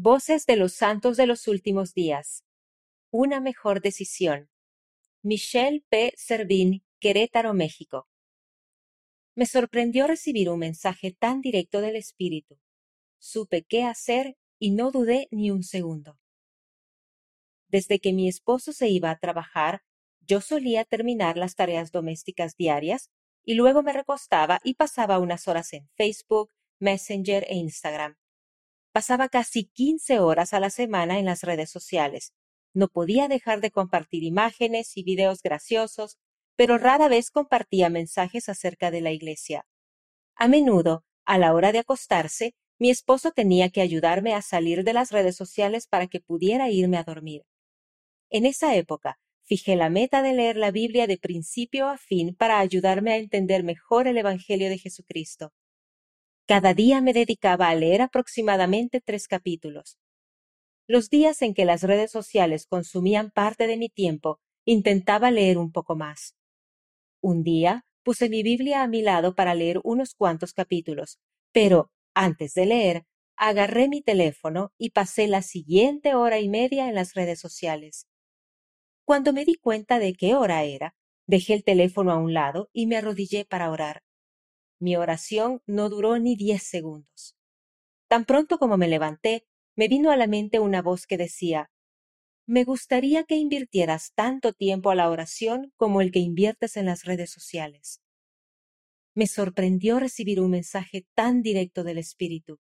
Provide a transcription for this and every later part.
Voces de los Santos de los Últimos Días. Una mejor decisión. Michelle P. Servín, Querétaro, México. Me sorprendió recibir un mensaje tan directo del Espíritu. Supe qué hacer y no dudé ni un segundo. Desde que mi esposo se iba a trabajar, yo solía terminar las tareas domésticas diarias y luego me recostaba y pasaba unas horas en Facebook, Messenger e Instagram Pasaba casi 15 horas a la semana en las redes sociales. No podía dejar de compartir imágenes y videos graciosos, pero rara vez compartía mensajes acerca de la iglesia. A menudo, a la hora de acostarse, mi esposo tenía que ayudarme a salir de las redes sociales para que pudiera irme a dormir. En esa época, fijé la meta de leer la Biblia de principio a fin para ayudarme a entender mejor el Evangelio de Jesucristo. Cada día me dedicaba a leer aproximadamente tres capítulos. Los días en que las redes sociales consumían parte de mi tiempo, intentaba leer un poco más. Un día puse mi Biblia a mi lado para leer unos cuantos capítulos, pero, antes de leer, agarré mi teléfono y pasé la siguiente hora y media en las redes sociales. Cuando me di cuenta de qué hora era, dejé el teléfono a un lado y me arrodillé para orar. Mi oración no duró ni diez segundos. Tan pronto como me levanté, me vino a la mente una voz que decía Me gustaría que invirtieras tanto tiempo a la oración como el que inviertes en las redes sociales. Me sorprendió recibir un mensaje tan directo del Espíritu.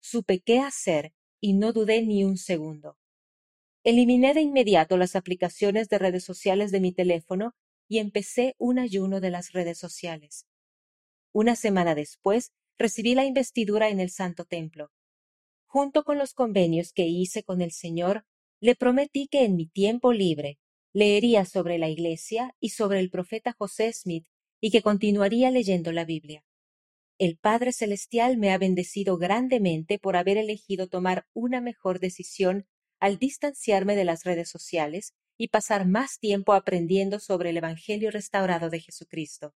Supe qué hacer y no dudé ni un segundo. Eliminé de inmediato las aplicaciones de redes sociales de mi teléfono y empecé un ayuno de las redes sociales. Una semana después, recibí la investidura en el Santo Templo. Junto con los convenios que hice con el Señor, le prometí que en mi tiempo libre leería sobre la Iglesia y sobre el profeta José Smith y que continuaría leyendo la Biblia. El Padre Celestial me ha bendecido grandemente por haber elegido tomar una mejor decisión al distanciarme de las redes sociales y pasar más tiempo aprendiendo sobre el Evangelio restaurado de Jesucristo.